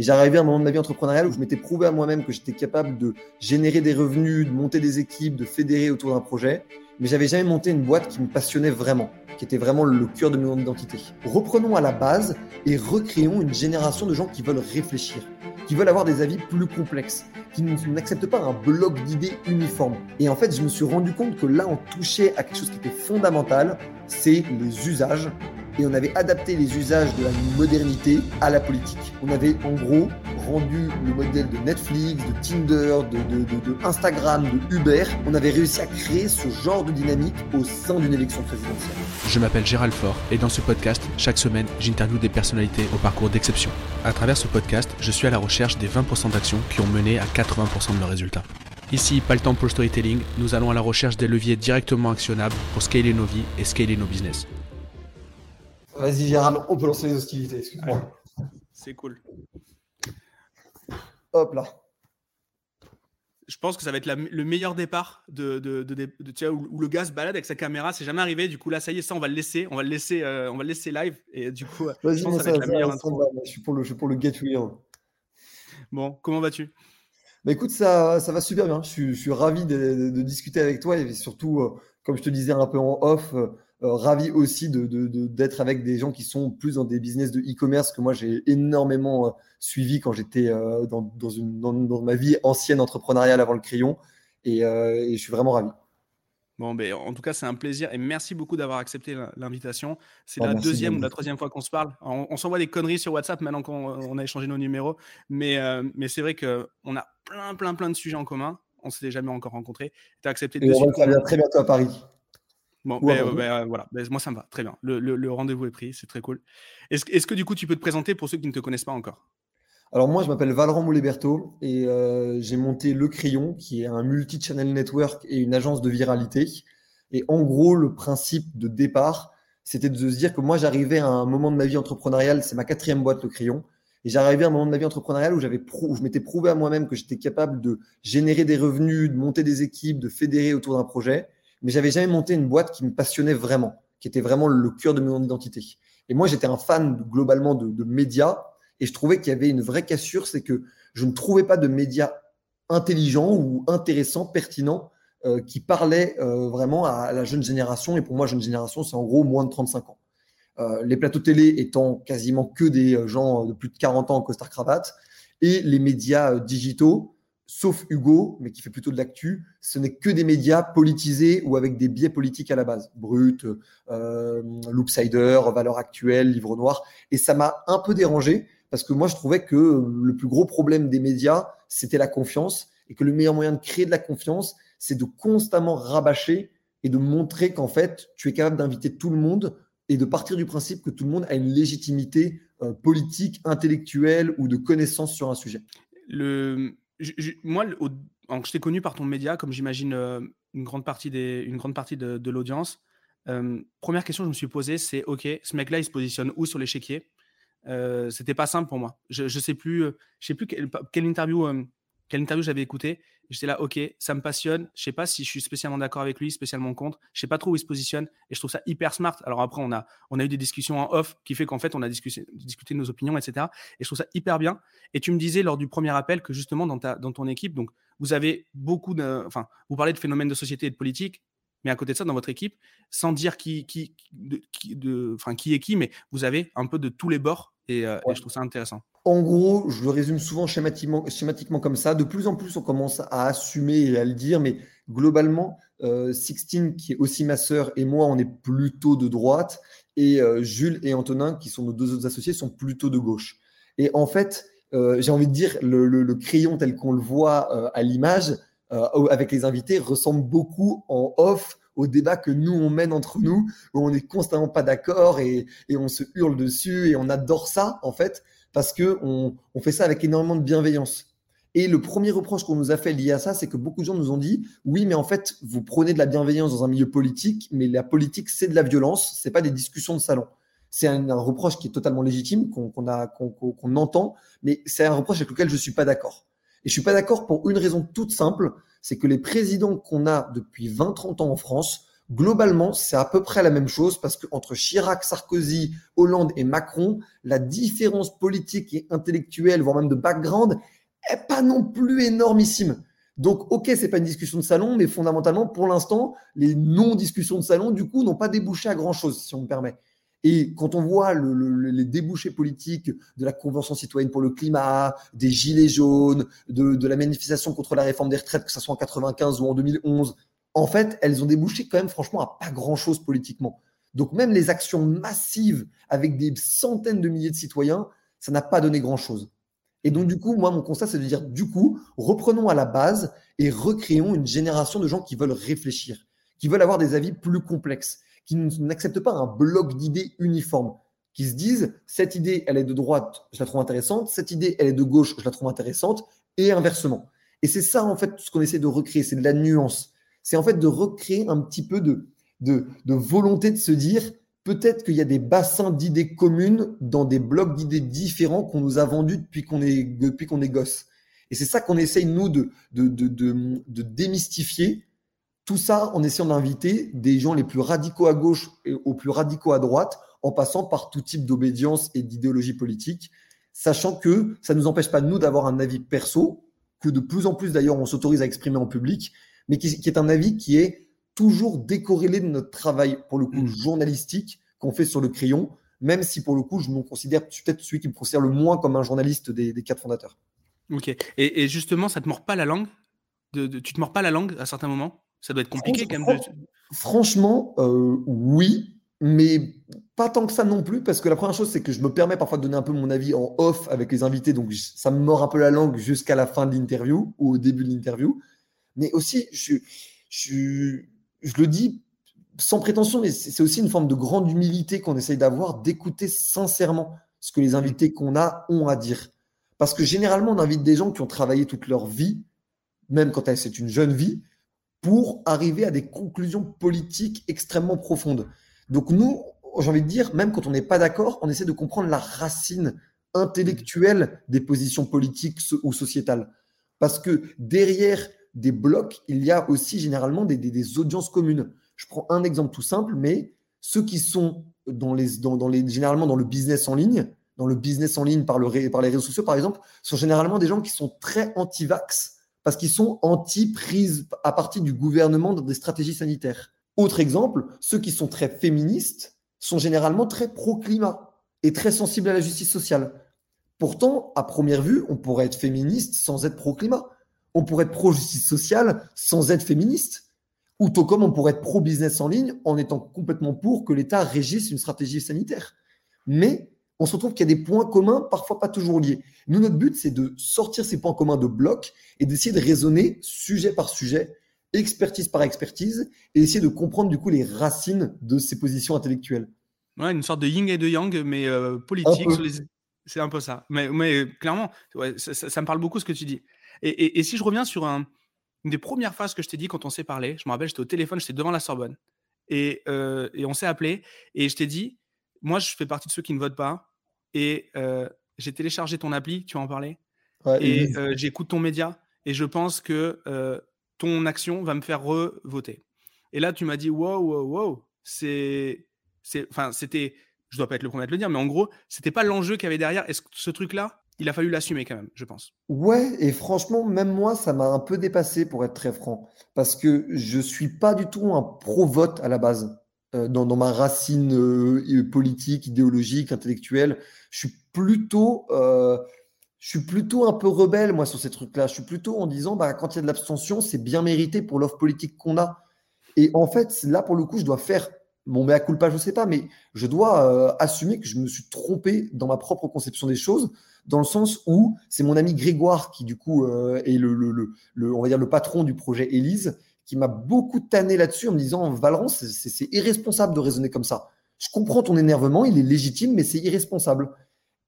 Et j'arrivais à un moment de ma vie entrepreneuriale où je m'étais prouvé à moi-même que j'étais capable de générer des revenus, de monter des équipes, de fédérer autour d'un projet. Mais j'avais jamais monté une boîte qui me passionnait vraiment, qui était vraiment le cœur de mon identité. Reprenons à la base et recréons une génération de gens qui veulent réfléchir, qui veulent avoir des avis plus complexes, qui n'acceptent pas un bloc d'idées uniforme. Et en fait, je me suis rendu compte que là, on touchait à quelque chose qui était fondamental, c'est les usages et on avait adapté les usages de la modernité à la politique. On avait en gros rendu le modèle de Netflix, de Tinder, de, Instagram, de Uber. On avait réussi à créer ce genre de dynamique au sein d'une élection présidentielle. Je m'appelle Gérald Faure et dans ce podcast, chaque semaine, j'interviewe des personnalités au parcours d'exception. À travers ce podcast, je suis à la recherche des 20% d'actions qui ont mené à 80% de leurs résultats. Ici, pas le temps pour le storytelling, nous allons à la recherche des leviers directement actionnables pour scaler nos vies et scaler nos business. Vas-y, Gérald, on peut lancer les hostilités, excuse-moi. C'est cool. Hop là. Je pense que ça va être le meilleur départ de, de, de, où, le gars se balade avec sa caméra. C'est jamais arrivé. Du coup, là, ça y est, ça, on va le laisser. On va le laisser, euh, on va le laisser live. Et du coup, Vas-y, ça, va être la meilleure intro. Je suis pour le, je suis pour le get real. Bon, comment vas-tu? Bah, écoute, ça, ça va super bien. Je suis, je suis ravi de, discuter avec toi et surtout, euh, comme je te disais un peu en off, euh, euh, ravi aussi d'être de, de, avec des gens qui sont plus dans des business de e-commerce que moi j'ai énormément euh, suivi quand j'étais euh, dans, dans, une, dans, ma vie ancienne entrepreneuriale avant le crayon. Et, et je suis vraiment ravi. Bon, ben, en tout cas, c'est un plaisir et merci beaucoup d'avoir accepté l'invitation. C'est ah, la deuxième ou la troisième fois qu'on se parle. On, s'envoie des conneries sur WhatsApp maintenant qu'on a échangé nos numéros, mais, mais c'est vrai qu'on a plein, plein, plein de sujets en commun. On s'était jamais encore rencontrés. Tu as accepté de et on va très bientôt à Paris. Bon, ben, ben, voilà, ben, moi ça me va, très bien. Le, rendez-vous est pris, c'est très cool. Est-ce que du coup tu peux te présenter pour ceux qui ne te connaissent pas encore? Alors moi je m'appelle Valorant Mouléberto et euh, j'ai monté Le Crayon qui est un multi-channel network et une agence de viralité. Et en gros le principe de départ c'était de se dire que moi j'arrivais à un moment de ma vie entrepreneuriale, c'est ma quatrième boîte Le Crayon. Et j'arrivais à un moment de ma vie entrepreneuriale où, j'avais où je m'étais prouvé à moi-même que j'étais capable de générer des revenus, de monter des équipes, de fédérer autour d'un projet mais j'avais jamais monté une boîte qui me passionnait vraiment, qui était vraiment le cœur de mon identité. Et moi, j'étais un fan globalement de, médias et je trouvais qu'il y avait une vraie cassure, c'est que je ne trouvais pas de médias intelligents ou intéressants, pertinents, euh, qui parlaient euh, vraiment à la jeune génération. Et pour moi, jeune génération, c'est en gros moins de 35 ans. Euh, les plateaux télé étant quasiment que des gens de plus de 40 ans en costard-cravate, et les médias digitaux sauf Hugo, mais qui fait plutôt de l'actu, ce n'est que des médias politisés ou avec des biais politiques à la base. Brut, euh, Loopsider, Valeurs Actuelles, Livre Noir. Et ça m'a un peu dérangé parce que moi, je trouvais que le plus gros problème des médias, c'était la confiance et que le meilleur moyen de créer de la confiance, c'est de constamment rabâcher et de montrer qu'en fait, tu es capable d'inviter tout le monde et de partir du principe que tout le monde a une légitimité euh, politique, intellectuelle ou de connaissance sur un sujet. Le, moi, je t'ai connu par ton média, comme j'imagine euh, une grande partie, des, grande partie de, l'audience. Euh, première question que je me suis posée, c'est OK, ce mec-là, il se positionne où sur l'échiquier? Euh, C'était pas simple pour moi. Je ne sais plus, je sais plus quelle interview quelle interview j'avais écouté. J'étais là, ok, ça me passionne. Je sais pas si je suis spécialement d'accord avec lui, spécialement contre. Je sais pas trop où il se positionne et je trouve ça hyper smart. Alors après, on a, on a eu des discussions en off qui fait qu'en fait, on a discuté, discuté de nos opinions, etc. Et je trouve ça hyper bien. Et tu me disais lors du premier appel que justement dans, ta, dans ton équipe, donc vous avez beaucoup de, enfin, vous parlez de phénomènes de société et de politique, mais à côté de ça, dans votre équipe, sans dire qui, qui, qui, de, enfin, qui est qui, mais vous avez un peu de tous les bords et, euh, et je trouve ça intéressant. En gros, je le résume souvent schématiquement, comme ça. De plus en plus, on commence à assumer et à le dire, mais globalement, euh, Sixtine, qui est aussi ma sœur, et moi, on est plutôt de droite, et euh, Jules et Antonin, qui sont nos deux autres associés, sont plutôt de gauche. Et en fait, euh, j'ai envie de dire, le, crayon tel qu'on le voit euh, à l'image, avec les invités, ressemble beaucoup en off au débat que nous on mène entre nous, où on n'est constamment pas d'accord et, on se hurle dessus et on adore ça en fait parce que on, fait ça avec énormément de bienveillance. Et le premier reproche qu'on nous a fait lié à ça, c'est que beaucoup de gens nous ont dit oui, mais en fait, vous prenez de la bienveillance dans un milieu politique, mais la politique, c'est de la violence, c'est pas des discussions de salon. C'est un, reproche qui est totalement légitime, qu'on qu'on entend, mais c'est un reproche avec lequel je suis pas d'accord. Et je suis pas d'accord pour une raison toute simple, c'est que les présidents qu'on a depuis 20-30 ans en France, globalement, c'est à peu près la même chose parce qu'entre Chirac, Sarkozy, Hollande et Macron, la différence politique et intellectuelle, voire même de background, est pas non plus énormissime. Donc, ok, c'est pas une discussion de salon, mais fondamentalement, pour l'instant, les non-discussions de salon, du coup, n'ont pas débouché à grand chose, si on me permet. Et quand on voit les débouchés politiques de la Convention citoyenne pour le climat, des gilets jaunes, de, de, la manifestation contre la réforme des retraites, que ce soit en 95 ou en 2011, en fait, elles ont débouché quand même franchement à pas grand-chose politiquement. Donc même les actions massives avec des centaines de milliers de citoyens, ça n'a pas donné grand-chose. Et donc du coup, moi, mon constat, c'est de dire, du coup, reprenons à la base et recréons une génération de gens qui veulent réfléchir, qui veulent avoir des avis plus complexes, qui n'acceptent pas un bloc d'idées uniforme, qui se disent, cette idée, elle est de droite, je la trouve intéressante, cette idée, elle est de gauche, je la trouve intéressante, et inversement. Et c'est ça, en fait, ce qu'on essaie de recréer, c'est de la nuance c'est en fait de recréer un petit peu de, de, volonté de se dire peut-être qu'il y a des bassins d'idées communes dans des blocs d'idées différents qu'on nous a vendus depuis qu'on est, depuis qu'on est gosse. Et c'est ça qu'on essaye, nous, de, de, de, démystifier. Tout ça en essayant d'inviter des gens les plus radicaux à gauche et aux plus radicaux à droite, en passant par tout type d'obédience et d'idéologie politique, sachant que ça ne nous empêche pas, nous, d'avoir un avis perso, que de plus en plus, d'ailleurs, on s'autorise à exprimer en public, mais qui, est un avis qui est toujours décorrélé de notre travail, pour le coup, mm. journalistique qu'on fait sur le crayon, même si pour le coup, je me considère peut-être celui qui me considère le moins comme un journaliste des, quatre fondateurs. Ok. Et, justement, ça te mord pas la langue de, Tu te mords pas la langue à certains moments? Ça doit être compliqué quand même. Franchement, euh, oui, mais pas tant que ça non plus, parce que la première chose, c'est que je me permets parfois de donner un peu mon avis en off avec les invités, donc ça me mord un peu la langue jusqu'à la fin de l'interview ou au début de l'interview mais aussi, je, je, je le dis sans prétention, mais c'est aussi une forme de grande humilité qu'on essaye d'avoir, d'écouter sincèrement ce que les invités qu'on a ont à dire. Parce que généralement, on invite des gens qui ont travaillé toute leur vie, même quand c'est une jeune vie, pour arriver à des conclusions politiques extrêmement profondes. Donc nous, j'ai envie de dire, même quand on n'est pas d'accord, on essaie de comprendre la racine intellectuelle des positions politiques ou sociétales. Parce que derrière des blocs, il y a aussi généralement des, audiences communes. Je prends un exemple tout simple, mais ceux qui sont dans les, dans, les, généralement dans le business en ligne, dans le business en ligne par, le, par les réseaux sociaux, par exemple, sont généralement des gens qui sont très anti-vax parce qu'ils sont anti-prise à partir du gouvernement dans des stratégies sanitaires. Autre exemple, ceux qui sont très féministes sont généralement très pro-climat et très sensibles à la justice sociale. Pourtant, à première vue, on pourrait être féministe sans être pro-climat on pourrait être pro-justice sociale sans être féministe. Ou tout comme on pourrait être pro-business en ligne en étant complètement pour que l'État régisse une stratégie sanitaire. Mais on se retrouve qu'il y a des points communs, parfois pas toujours liés. Nous, notre but, c'est de sortir ces points communs de bloc et d'essayer de raisonner sujet par sujet, expertise par expertise, et essayer de comprendre du coup les racines de ces positions intellectuelles. Ouais, une sorte de yin et de yang, mais euh, politique. C'est un peu ça. Mais, mais clairement, ça, me parle beaucoup ce que tu dis. Et, si je reviens sur un, une des premières phases que je t'ai dit quand on s'est parlé, je me rappelle, j'étais au téléphone, j'étais devant la Sorbonne. Et, euh, et on s'est appelé. Et je t'ai dit, moi, je fais partie de ceux qui ne votent pas. Et euh, j'ai téléchargé ton appli, tu vas en parler? et euh, j'écoute ton média. Et je pense que ton action va me faire revoter. Et là, tu m'as dit, wow, wow, wow. C'est. Enfin, c'était. Je dois pas être le premier à te le dire, mais en gros, c'était pas l'enjeu qu'il y avait derrière. Est-ce que ce truc-là, il a fallu l'assumer quand même, je pense. Ouais, et franchement, même moi, ça m'a un peu dépassé pour être très franc, parce que je suis pas du tout un pro-vote à la base. Euh, dans, ma racine euh, politique, idéologique, intellectuelle, je suis plutôt, euh, je suis plutôt un peu rebelle moi sur ces trucs-là. Je suis plutôt en disant, bah, quand il y a de l'abstention, c'est bien mérité pour l'offre politique qu'on a. Et en fait, là pour le coup, je dois faire mon mea je sais pas, mais je dois assumer que je me suis trompé dans ma propre conception des choses dans le sens où c'est mon ami Grégoire qui, du coup, euh, est le, le, on va dire le patron du projet Élise, qui m'a beaucoup tanné là-dessus en me disant Valran, c'est irresponsable de raisonner comme ça. Je comprends ton énervement, il est légitime, mais c'est irresponsable.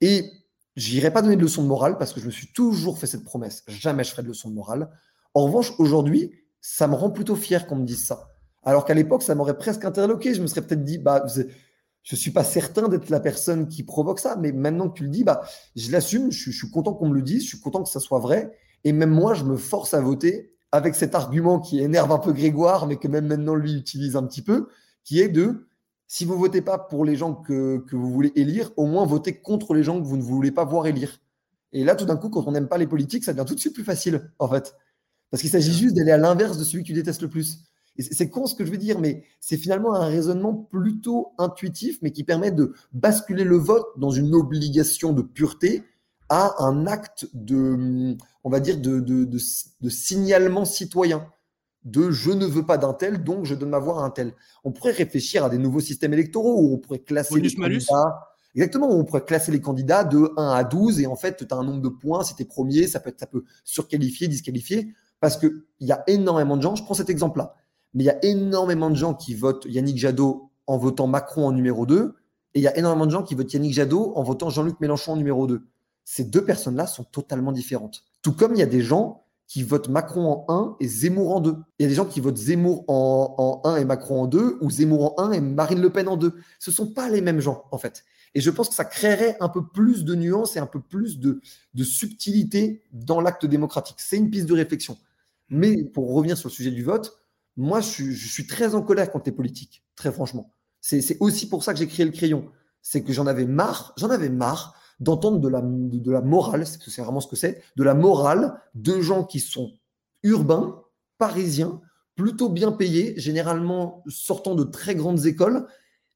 Et j'irai pas donner de leçon de morale parce que je me suis toujours fait cette promesse. Jamais je ferai de leçon de morale. En revanche, aujourd'hui, ça me rend plutôt fier qu'on me dise ça. Alors qu'à l'époque, ça m'aurait presque interloqué. Je me serais peut-être dit, bah, je suis pas certain d'être la personne qui provoque ça, mais maintenant que tu le dis, bah, je l'assume, je, suis content qu'on me le dise, je suis content que ça soit vrai, et même moi, je me force à voter avec cet argument qui énerve un peu Grégoire, mais que même maintenant lui utilise un petit peu, qui est de si vous votez pas pour les gens que, que vous voulez élire, au moins votez contre les gens que vous ne voulez pas voir élire. Et là, tout d'un coup, quand on n'aime pas les politiques, ça devient tout de suite plus facile, en fait. Parce qu'il s'agit juste d'aller à l'inverse de celui que tu détestes le plus. C'est con ce que je veux dire, mais c'est finalement un raisonnement plutôt intuitif, mais qui permet de basculer le vote dans une obligation de pureté à un acte de, on va dire, de, de, signalement citoyen. De je ne veux pas d'un tel, donc je donne ma voix à un tel. On pourrait réfléchir à des nouveaux systèmes électoraux où on pourrait classer les candidats. Exactement, où on pourrait classer les candidats de 1 à 12 et en fait, tu as un nombre de points, si tu es premier, ça peut, ça peut surqualifier, disqualifier. Parce qu'il y a énormément de gens, je prends cet exemple-là, mais il y a énormément de gens qui votent Yannick Jadot en votant Macron en numéro 2, et il y a énormément de gens qui votent Yannick Jadot en votant Jean-Luc Mélenchon en numéro 2. Ces deux personnes-là sont totalement différentes. Tout comme il y a des gens qui votent Macron en 1 et Zemmour en 2. Il y a des gens qui votent Zemmour en, en 1 et Macron en 2, ou Zemmour en 1 et Marine Le Pen en 2. Ce ne sont pas les mêmes gens, en fait. Et je pense que ça créerait un peu plus de nuances et un peu plus de, de subtilité dans l'acte démocratique. C'est une piste de réflexion. Mais pour revenir sur le sujet du vote, moi, je suis, très en colère contre les politiques, très franchement. C'est aussi pour ça que j'ai créé le crayon. C'est que j'en avais marre, j'en avais marre d'entendre de la, de, la morale, c'est vraiment ce que c'est, de la morale de gens qui sont urbains, parisiens, plutôt bien payés, généralement sortant de très grandes écoles,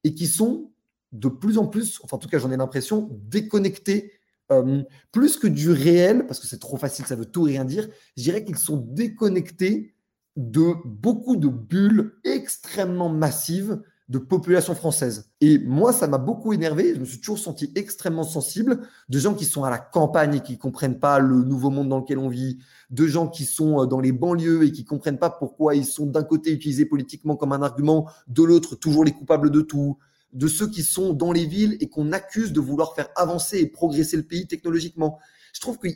et qui sont de plus en plus, enfin en tout cas j'en ai l'impression, déconnectés euh, plus que du réel, parce que c'est trop facile, ça veut tout rien dire, je dirais qu'ils sont déconnectés de beaucoup de bulles extrêmement massives de population française. Et moi, ça m'a beaucoup énervé. Je me suis toujours senti extrêmement sensible de gens qui sont à la campagne et qui ne comprennent pas le nouveau monde dans lequel on vit, de gens qui sont euh, dans les banlieues et qui ne comprennent pas pourquoi ils sont d'un côté utilisés politiquement comme un argument, de l'autre toujours les coupables de tout, de ceux qui sont dans les villes et qu'on accuse de vouloir faire avancer et progresser le pays technologiquement. Je trouve que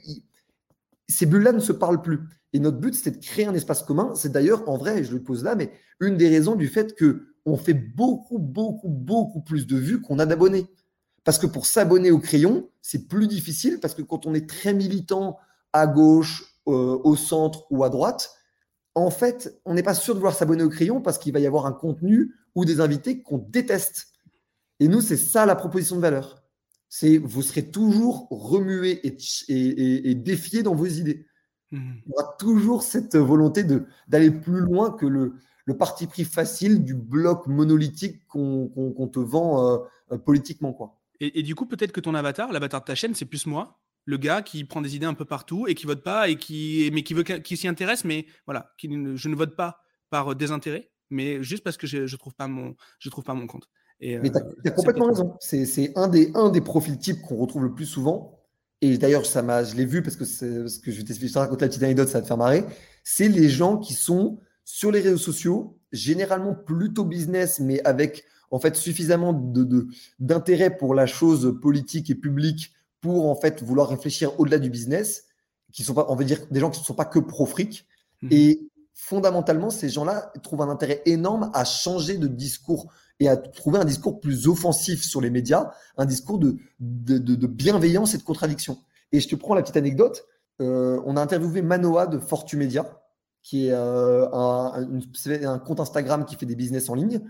ces bulles-là ne se parlent plus. Et notre but, c'était de créer un espace commun. C'est d'ailleurs, en vrai, je le pose là, mais une des raisons du fait que on fait beaucoup, beaucoup, beaucoup plus de vues qu'on a d'abonnés. Parce que pour s'abonner au crayon, c'est plus difficile parce que quand on est très militant à gauche, euh, au centre ou à droite, en fait, on n'est pas sûr de vouloir s'abonner au crayon parce qu'il va y avoir un contenu ou des invités qu'on déteste. Et nous, c'est ça la proposition de valeur. C'est vous serez toujours remué et, et, défié dans vos idées. Mmh. Il y aura toujours cette volonté d'aller plus loin que le, le, parti pris facile du bloc monolithique qu'on te vend euh, euh, politiquement. Quoi. Et, du coup, peut-être que ton avatar, l'avatar de ta chaîne, c'est plus moi, le gars qui prend des idées un peu partout et qui vote pas et qui mais qui veut qui s'y intéresse, mais voilà, qui, je ne vote pas par désintérêt, mais juste parce que je, je trouve pas mon je trouve pas mon compte. Mais tu as, euh, complètement raison. C'est un des, un des profils types qu'on retrouve le plus souvent. Et d'ailleurs, ça m'a, je l'ai vu parce que, parce que je vais t'expliquer, raconter la petite anecdote, ça va te faire marrer. C'est les gens qui sont sur les réseaux sociaux, généralement plutôt business, mais avec en fait suffisamment d'intérêt de, pour la chose politique et publique pour en fait vouloir réfléchir au-delà du business, qui sont pas, on veut dire, des gens qui ne sont pas que pro-fric. Mmh. Et fondamentalement, ces gens-là trouvent un intérêt énorme à changer de discours et à trouver un discours plus offensif sur les médias, un discours de, de, bienveillance et de contradiction. Et je te prends la petite anecdote. Euh, on a interviewé Manoa de Fortumedia, qui est euh, un, compte Instagram qui fait des business en ligne.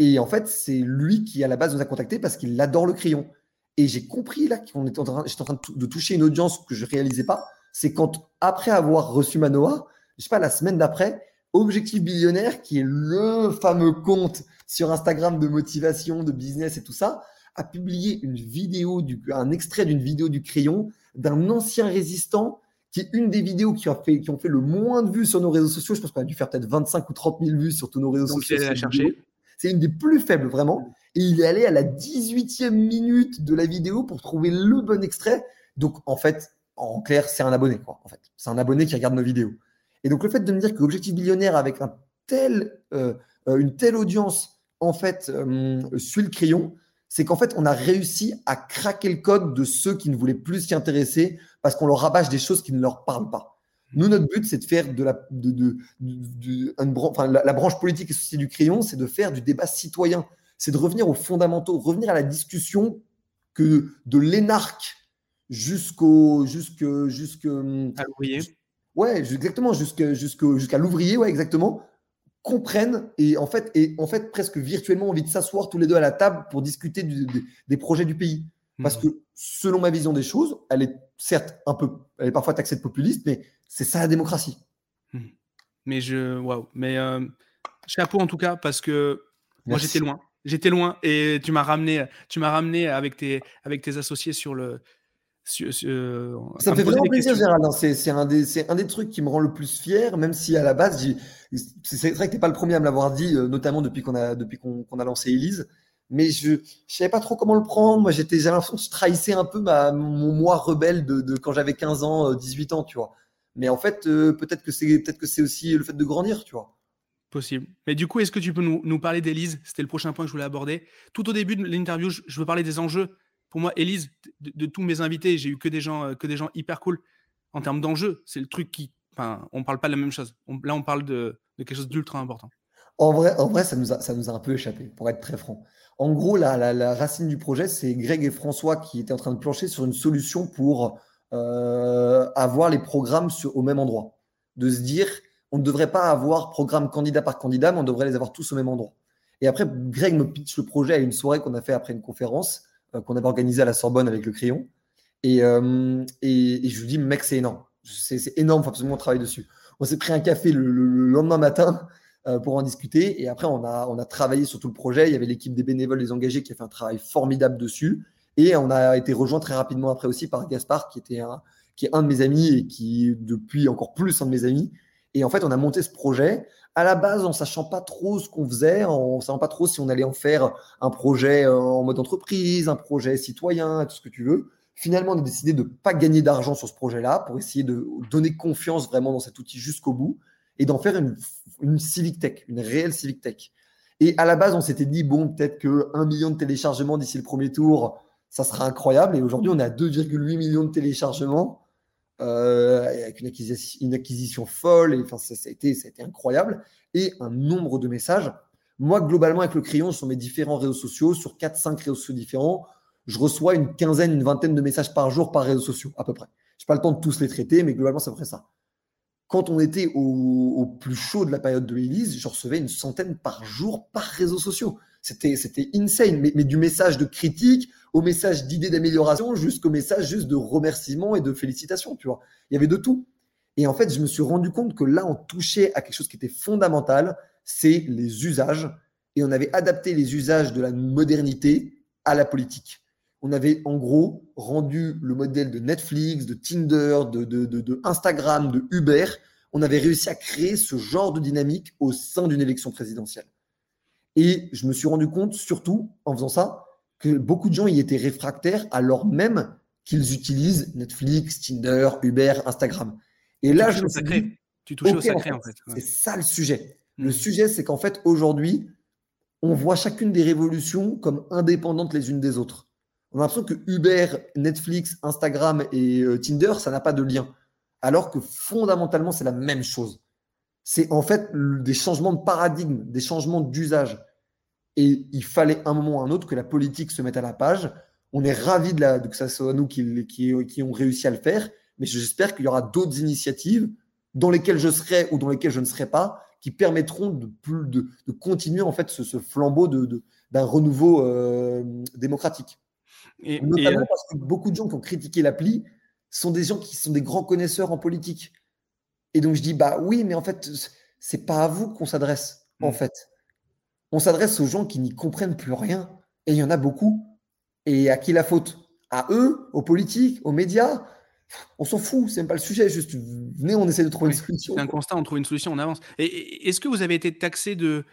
Et en fait, c'est lui qui, à la base, nous a contacté parce qu'il adore le crayon. Et j'ai compris là qu'on était en train, j'étais en train de, toucher une audience que je réalisais pas. C'est quand, après avoir reçu Manoa, je sais pas, la semaine d'après, Objectif Billionnaire, qui est le fameux compte sur Instagram de motivation, de business et tout ça, a publié une vidéo, du, un extrait d'une vidéo du crayon d'un ancien résistant qui est une des vidéos qui, a fait, qui ont fait le moins de vues sur nos réseaux sociaux. Je pense qu'on a dû faire peut-être 25 ou 30 000 vues sur tous nos réseaux sociaux. C'est une des plus faibles, vraiment. Et il est allé à la 18e minute de la vidéo pour trouver le bon extrait. Donc, en fait, en clair, c'est un abonné. Quoi, en fait. C'est un abonné qui regarde nos vidéos. Et donc, le fait de me dire que Objectif Billionnaire, avec un tel, euh, euh, une telle audience, en fait, euh, suit le crayon, c'est qu'en fait, on a réussi à craquer le code de ceux qui ne voulaient plus s'y intéresser parce qu'on leur rabâche des choses qui ne leur parlent pas. Nous, notre but, c'est de faire de la, de, enfin, la, branche politique et société du crayon, c'est de faire du débat citoyen. C'est de revenir aux fondamentaux, revenir à la discussion que de l'énarque jusqu'au, jusque, jusque, ouais, exactement, jusqu'à l'ouvrier, ouais, exactement, comprennent et en fait, et en fait presque virtuellement envie de s'asseoir tous les deux à la table pour discuter des projets du pays. Parce mmh. que selon ma vision des choses, elle est certes un peu, elle est parfois taxée de populiste, mais c'est ça la démocratie. Mmh. Mais je, waouh, mais euh, chapeau en tout cas parce que moi j'étais loin, j'étais loin et tu m'as ramené, tu m'as ramené avec tes, avec tes associés sur le, ça me fait vraiment plaisir, Gérald. Hein. C'est un, des, un des trucs qui me rend le plus fier, même si à la base, c'est vrai que tu n'es pas le premier à me l'avoir dit, euh, notamment depuis qu'on a, depuis qu'on a lancé Elise. Mais je ne savais pas trop comment le prendre. Moi, j'étais, j'ai l'impression que je trahissais un peu ma, mon moi rebelle de, de quand j'avais 15 ans, 18 euh, ans, tu vois. Mais en fait, euh, peut-être que c'est peut-être que c'est aussi le fait de grandir, tu vois. Possible. Mais du coup, est-ce que tu peux nous, nous parler d'Elise? C'était le prochain point que je voulais aborder. Tout au début de l'interview, je, je veux parler des enjeux pour moi, Elise, de, tous mes invités, j'ai eu que des gens, euh, que des gens hyper cool en termes d'enjeux. C'est le truc qui, enfin, on parle pas de la même chose. là, on parle de, quelque chose d'ultra important. En vrai, en vrai, ça nous a, ça nous a un peu échappé, pour être très franc. En gros, la, la, racine du projet, c'est Greg et François qui étaient en train de plancher sur une solution pour euh, avoir les programmes au même endroit. De se dire, on ne devrait pas avoir programme candidat par candidat, mais on devrait les avoir tous au même endroit. Et après, Greg me pitch le projet à une soirée qu'on a fait après une conférence. Euh, qu'on avait organisé à la Sorbonne avec le crayon. Et, euh, et, je lui dis, mec, c'est énorme. C'est énorme, il faut absolument travailler dessus. On s'est pris un café le, lendemain matin euh, pour en discuter. Et après, on a, on a travaillé sur tout le projet. Il y avait l'équipe des bénévoles, des engagés qui a fait un travail formidable dessus. Et on a été rejoint très rapidement après aussi par Gaspard, qui, était un, qui est un de mes amis et qui, depuis encore plus, un de mes amis. Et en fait, on a monté ce projet à la base en sachant pas trop ce qu'on faisait, en sachant pas trop si on allait en faire un projet euh, en mode entreprise, un projet citoyen, tout ce que tu veux. Finalement, on a décidé de ne pas gagner d'argent sur ce projet-là pour essayer de donner confiance vraiment dans cet outil jusqu'au bout et d'en faire une, une civic tech, une réelle civic tech. Et à la base, on s'était dit, bon, peut-être que 1 million de téléchargements d'ici le premier tour, ça sera incroyable. Et aujourd'hui, on à 2,8 millions de téléchargements. Euh, avec une acquisition, folle, et enfin, ça, a été, ça incroyable, et un nombre de messages. Moi, globalement, avec le crayon, sur mes différents réseaux sociaux, sur 4-5 réseaux sociaux différents, je reçois une quinzaine, une vingtaine de messages par jour par réseau social, à peu près. Je n'ai pas le temps de tous les traiter, mais globalement, c'est vrai ça. Quand on était au, plus chaud de la période de l'Élise, je recevais une centaine par jour par réseaux sociaux. C'était, c'était insane, mais, du message de critique au message d'idées d'amélioration jusqu'au message juste de remerciements et de félicitations, tu vois. Il y avait de tout. Et en fait, je me suis rendu compte que là, on touchait à quelque chose qui était fondamental, c'est les usages. Et on avait adapté les usages de la modernité à la politique. On avait en gros rendu le modèle de Netflix, de Tinder, de, de, de Instagram, de Uber. On avait réussi à créer ce genre de dynamique au sein d'une élection présidentielle. Et je me suis rendu compte, surtout en faisant ça, que beaucoup de gens y étaient réfractaires alors même qu'ils utilisent Netflix, Tinder, Uber, Instagram. Et là, je me suis dit, tu touches au sacré en fait. C'est ça le sujet. Le hmm. sujet, c'est qu'en fait, aujourd'hui, on voit chacune des révolutions comme indépendantes les unes des autres. On a l'impression que Uber, Netflix, Instagram et euh, Tinder, ça n'a pas de lien. Alors que fondamentalement, c'est la même chose. C'est en fait des changements de paradigme, des changements d'usage. Et il fallait un moment ou un autre que la politique se mette à la page. On est ravis de, que ce soit nous qui, qui, ont réussi à le faire, mais j'espère qu'il y aura d'autres initiatives dans lesquelles je serai ou dans lesquelles je ne serai pas, qui permettront de, de, de continuer en fait ce, flambeau d'un renouveau euh, démocratique. Et, Notamment euh, parce que beaucoup de gens qui ont critiqué l'appli sont des gens qui sont des grands connaisseurs en politique. Et donc je dis bah oui, mais en fait c'est pas à vous qu'on s'adresse en mm. fait on s'adresse aux gens qui n'y comprennent plus rien. Et il y en a beaucoup. Et à qui la faute? À eux, aux politiques, aux médias? On s'en fout, c'est même pas le sujet. Juste, venez, on essaie de trouver une solution. C'est un constat, on trouve une solution, on avance. Et, est-ce que vous avez été taxé de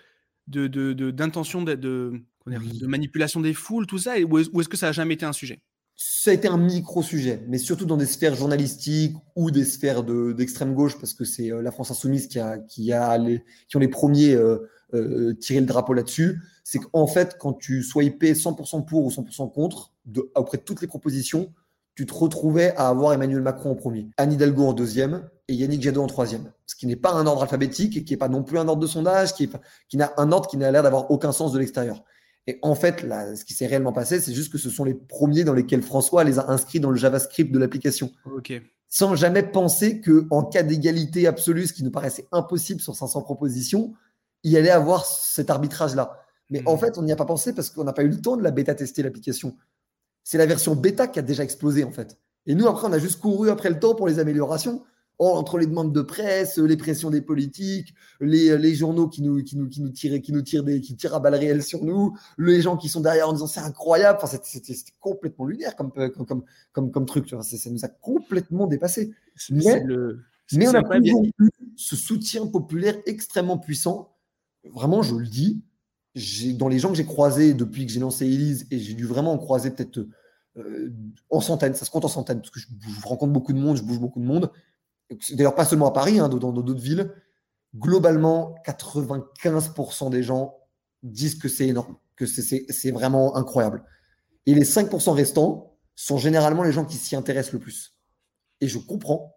d'intention de, de, de, manipulation des foules, tout ça, ou est-ce que ça n'a jamais été un sujet? Ça a été un micro-sujet, mais surtout dans des sphères journalistiques ou des sphères d'extrême gauche, parce que c'est euh, la France Insoumise qui, a, qui, a les, qui ont les premiers euh, euh, tirer le drapeau là-dessus, c'est qu'en fait, quand tu swipais 100% pour ou 100% contre, de, auprès de toutes les propositions, tu te retrouvais à avoir Emmanuel Macron en premier, Anne Hidalgo en deuxième et Yannick Jadot en troisième. Ce qui n'est pas un ordre alphabétique et qui n'est pas non plus un ordre de sondage, qui, est, qui n'a un ordre qui n'a l'air d'avoir aucun sens de l'extérieur. Et en fait, là, ce qui s'est réellement passé, c'est juste que ce sont les premiers dans lesquels François les a inscrits dans le JavaScript de l'application. Sans jamais penser que en cas d'égalité absolue, ce qui nous paraissait impossible sur 500 propositions, il allait avoir cet arbitrage-là. Mais en hmm. fait, on n'y a pas pensé parce qu'on n'a pas eu le temps de la bêta-tester l'application. C'est la version bêta qui a déjà explosé en fait. Et nous, après, on a juste couru après le temps pour les améliorations. Entre les demandes de presse, les pressions des politiques, les, les journaux qui nous, qui, nous, qui, nous tirent, qui nous tirent des, qui tirent à balles réelles sur nous, les gens qui sont derrière en disant c'est incroyable. Enfin, c'était complètement lunaire comme, comme, comme, comme, truc. Tu vois. Ça nous a complètement dépassé. Mais, mais on a toujours eu ce soutien populaire extrêmement puissant. Vraiment, je le dis, dans les gens que j'ai croisés depuis que j'ai lancé Elise, et j'ai dû vraiment en croiser peut-être euh, en centaines, ça se compte en centaines, parce que je, rencontre beaucoup de monde, je bouge beaucoup de monde d'ailleurs pas seulement à Paris, hein, dans d'autres villes, globalement, 95% des gens disent que c'est énorme, que c'est vraiment incroyable. Et les 5% restants sont généralement les gens qui s'y intéressent le plus. Et je comprends,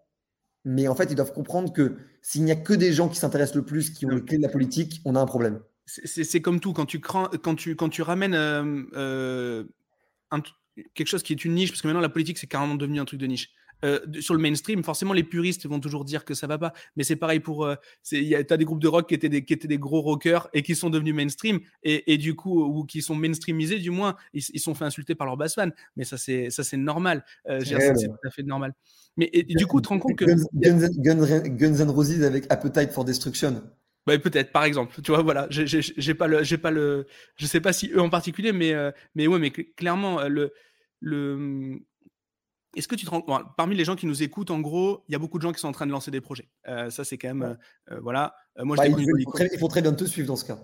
mais en fait, ils doivent comprendre que s'il n'y a que des gens qui s'intéressent le plus, qui ont les clés de la politique, on a un problème. C'est comme tout, quand tu, quand tu, quand tu ramènes euh, euh, quelque chose qui est une niche, parce que maintenant la politique c'est carrément devenu un truc de niche. Euh, sur le mainstream, forcément, les puristes vont toujours dire que ça va pas. Mais c'est pareil pour. Euh, tu as des groupes de rock qui étaient des, qui étaient des gros rockers et qui sont devenus mainstream et, et du coup, ou qui sont mainstreamisés, du moins, ils, ils sont fait insulter par leurs bass fans. Mais ça, c'est normal. Euh, c'est tout à fait normal. Mais du coup, tu te rends compte que. Guns, Guns, N' Roses avec Appetite for Destruction. Bah, peut-être, par exemple. Tu vois, voilà, j'ai pas le, j'ai pas le, je sais pas si eux en particulier, mais euh, mais ouais, mais clairement le le est-ce que tu te rends parmi les gens qui nous écoutent, en gros, il y a beaucoup de gens qui sont en train de lancer des projets. Euh, ça, c'est quand même, euh, euh, voilà. moi, je bah, il, faut très, il, faut très, bien te suivre dans ce cas.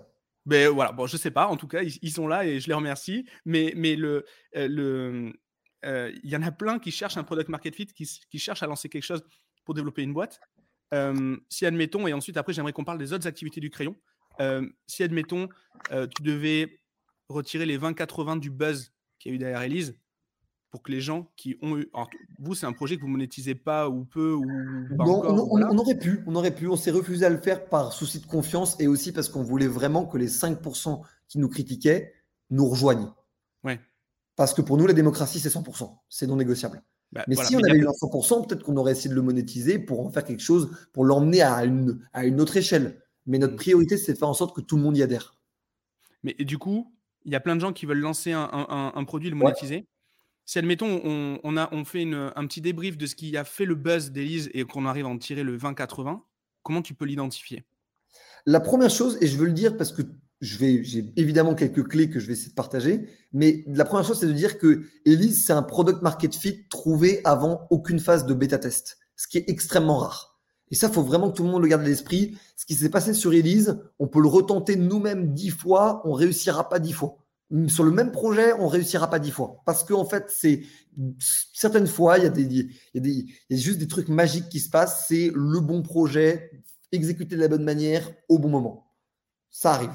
Mais ben, voilà, bon, je sais pas. En tout cas, ils, sont là et je les remercie. Mais, mais le, le, il y en a plein qui cherchent un product market fit, qui, qui cherchent à lancer quelque chose pour développer une boîte. si admettons, et ensuite après, j'aimerais qu'on parle des autres activités du crayon. si admettons, tu devais retirer les 20-80 du buzz qu'il y a eu derrière Elise, pour que les gens qui ont eu. vous, c'est un projet que vous monétisez pas ou peu ou pas non, on, aurait pu, on aurait pu. On s'est refusé à le faire par souci de confiance et aussi parce qu'on voulait vraiment que les 5% qui nous critiquaient nous rejoignent. Ouais. Parce que pour nous, la démocratie, c'est 100%. C'est non négociable. Bah, mais si on avait eu 100%, peut-être qu'on aurait essayé de le monétiser pour en faire quelque chose, pour l'emmener à une, à une autre échelle. Mais notre mmh. priorité, c'est de faire en sorte que tout le monde y adhère. Mais du coup, il y a plein de gens qui veulent lancer un, un, produit, le monétiser si admettons, on, fait un petit débrief de ce qui a fait le buzz d'Elise et qu'on arrive à en tirer le 20-80, comment tu peux l'identifier? La première chose, et je veux le dire parce que j'ai évidemment quelques clés que je vais essayer de partager, mais la première chose, c'est de dire que Elise, c'est un product market fit trouvé avant aucune phase de bêta test, ce qui est extrêmement rare. Et ça, faut vraiment que tout le monde le garde à l'esprit. Ce qui s'est passé sur Elise, on peut le retenter nous-mêmes dix fois, on réussira pas dix fois sur le même projet, on réussira pas dix fois. Parce qu'en en fait, c'est certaines fois, il y, a des, il, y a des, il y a juste des trucs magiques qui se passent. C'est le bon projet, exécuté de la bonne manière, au bon moment. Ça arrive.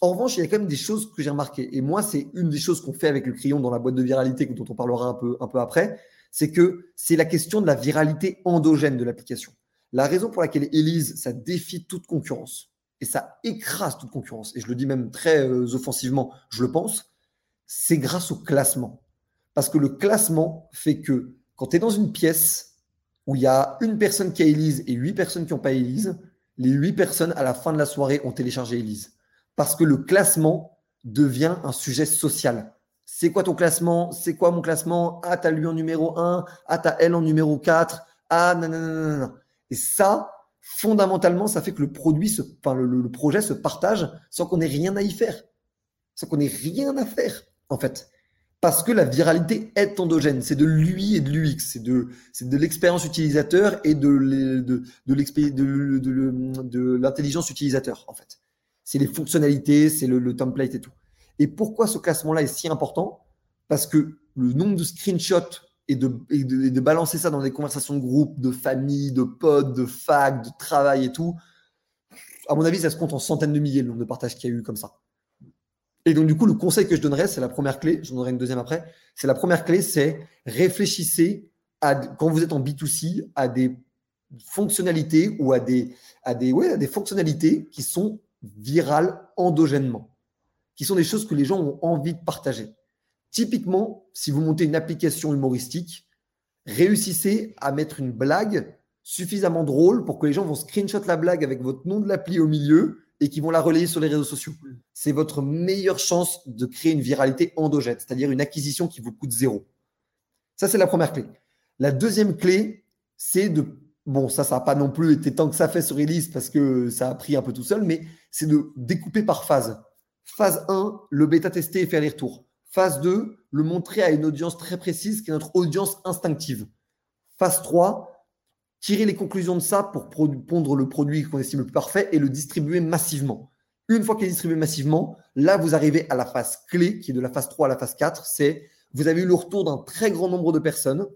En revanche, il y a quand même des choses que j'ai remarquées. Et moi, c'est une des choses qu'on fait avec le crayon dans la boîte de viralité, dont on parlera un peu, un peu après. C'est que c'est la question de la viralité endogène de l'application. La raison pour laquelle Elise, ça défie toute concurrence et ça écrase toute concurrence, et je le dis même très euh, offensivement, je le pense, c'est grâce au classement. Parce que le classement fait que quand tu es dans une pièce où il y a une personne qui a Elise et huit personnes qui n'ont pas Elise, les huit personnes à la fin de la soirée ont téléchargé Elise. Parce que le classement devient un sujet social. C'est quoi ton classement? C'est quoi mon classement? Ah, t'as lui en numéro 1, ah, t'as elle en numéro 4, ah, non, non, non. Et ça, fondamentalement, ça fait que le produit, le, projet se partage sans qu'on ait rien à y faire, sans qu'on ait rien à faire, en fait. Parce que la viralité est endogène, c'est de l'UI et de l'UX, c'est de, de l'expérience utilisateur et de, de l'intelligence utilisateur, en fait. C'est les fonctionnalités, c'est le, le template et tout. Et pourquoi ce classement-là est si important? Parce que le nombre de screenshots et de, balancer ça dans des conversations de groupe, de famille, de potes, de fac, de travail et tout, à mon avis, ça se compte en centaines de milliers le nombre de partages qu'il y a eu comme ça. Et donc, du coup, le conseil que je donnerais, c'est la première clé, j'en donnerai une deuxième après, c'est la première clé, c'est réfléchissez à, quand vous êtes en B2C, à des fonctionnalités ou à des, à des, ouais, à des fonctionnalités qui sont virales endogènement, qui sont des choses que les gens ont envie de partager. Typiquement, si vous montez une application humoristique, réussissez à mettre une blague suffisamment drôle pour que les gens vont screenshot la blague avec votre nom de l'appli au milieu et qui vont la relayer sur les réseaux sociaux. C'est votre meilleure chance de créer une viralité endogène, c'est-à-dire une acquisition qui vous coûte zéro. Ça, c'est la première clé. La deuxième clé, c'est de bon, ça, ça n'a pas non plus été tant que ça fait sur Elise parce que ça a pris un peu tout seul, mais c'est de découper par phase. Phase 1, le bêta tester et faire les retours. Phase 2, le montrer à une audience très précise qui est notre audience instinctive. Phase 3, tirer les conclusions de ça pour pondre le produit qu'on estime le plus parfait et le distribuer massivement. Une fois qu'il est distribué massivement, là, vous arrivez à la phase clé, qui est de la phase 3 à la phase 4, c'est vous avez eu le retour d'un très grand nombre de personnes,